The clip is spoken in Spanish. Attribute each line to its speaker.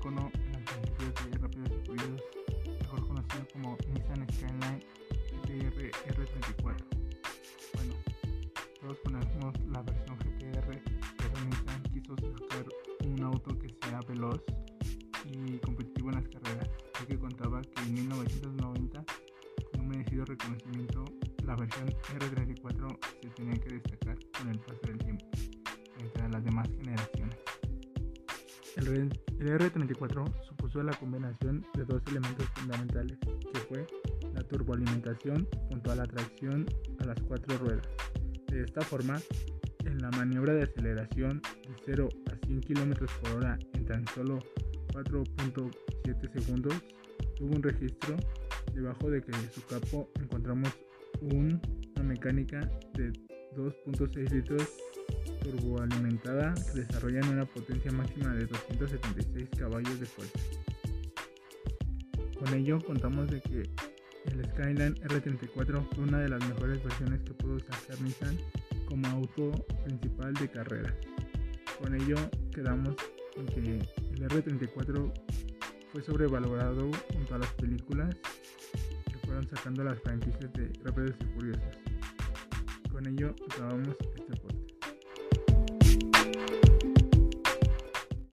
Speaker 1: icono en las de rápidos y mejor conocido como Nissan Skyline GTR R34. Bueno, todos conocemos la versión GTR, pero Nissan quiso sacar un auto que sea veloz y competitivo en las carreras, ya que contaba que en 1990, con un merecido reconocimiento, la versión R34 se tenía que destacar con el paso del tiempo frente a las demás generaciones. El, R34 supuso la combinación de dos elementos fundamentales, que fue la turboalimentación junto a la tracción a las cuatro ruedas. De esta forma, en la maniobra de aceleración de 0 a 100 km por hora en tan solo 4.7 segundos, tuvo un registro debajo de que su capo encontramos una mecánica de 2.6 litros turboalimentada que desarrollan una potencia máxima de 276 caballos de fuerza. Con ello contamos de que el Skyline R34 fue una de las mejores versiones que pudo sacar Nissan como auto principal de carrera. Con ello quedamos en que el R34 fue sobrevalorado junto a las películas que fueron sacando las franquicias de Rápidos y Furiosos. Con ello acabamos este podcast.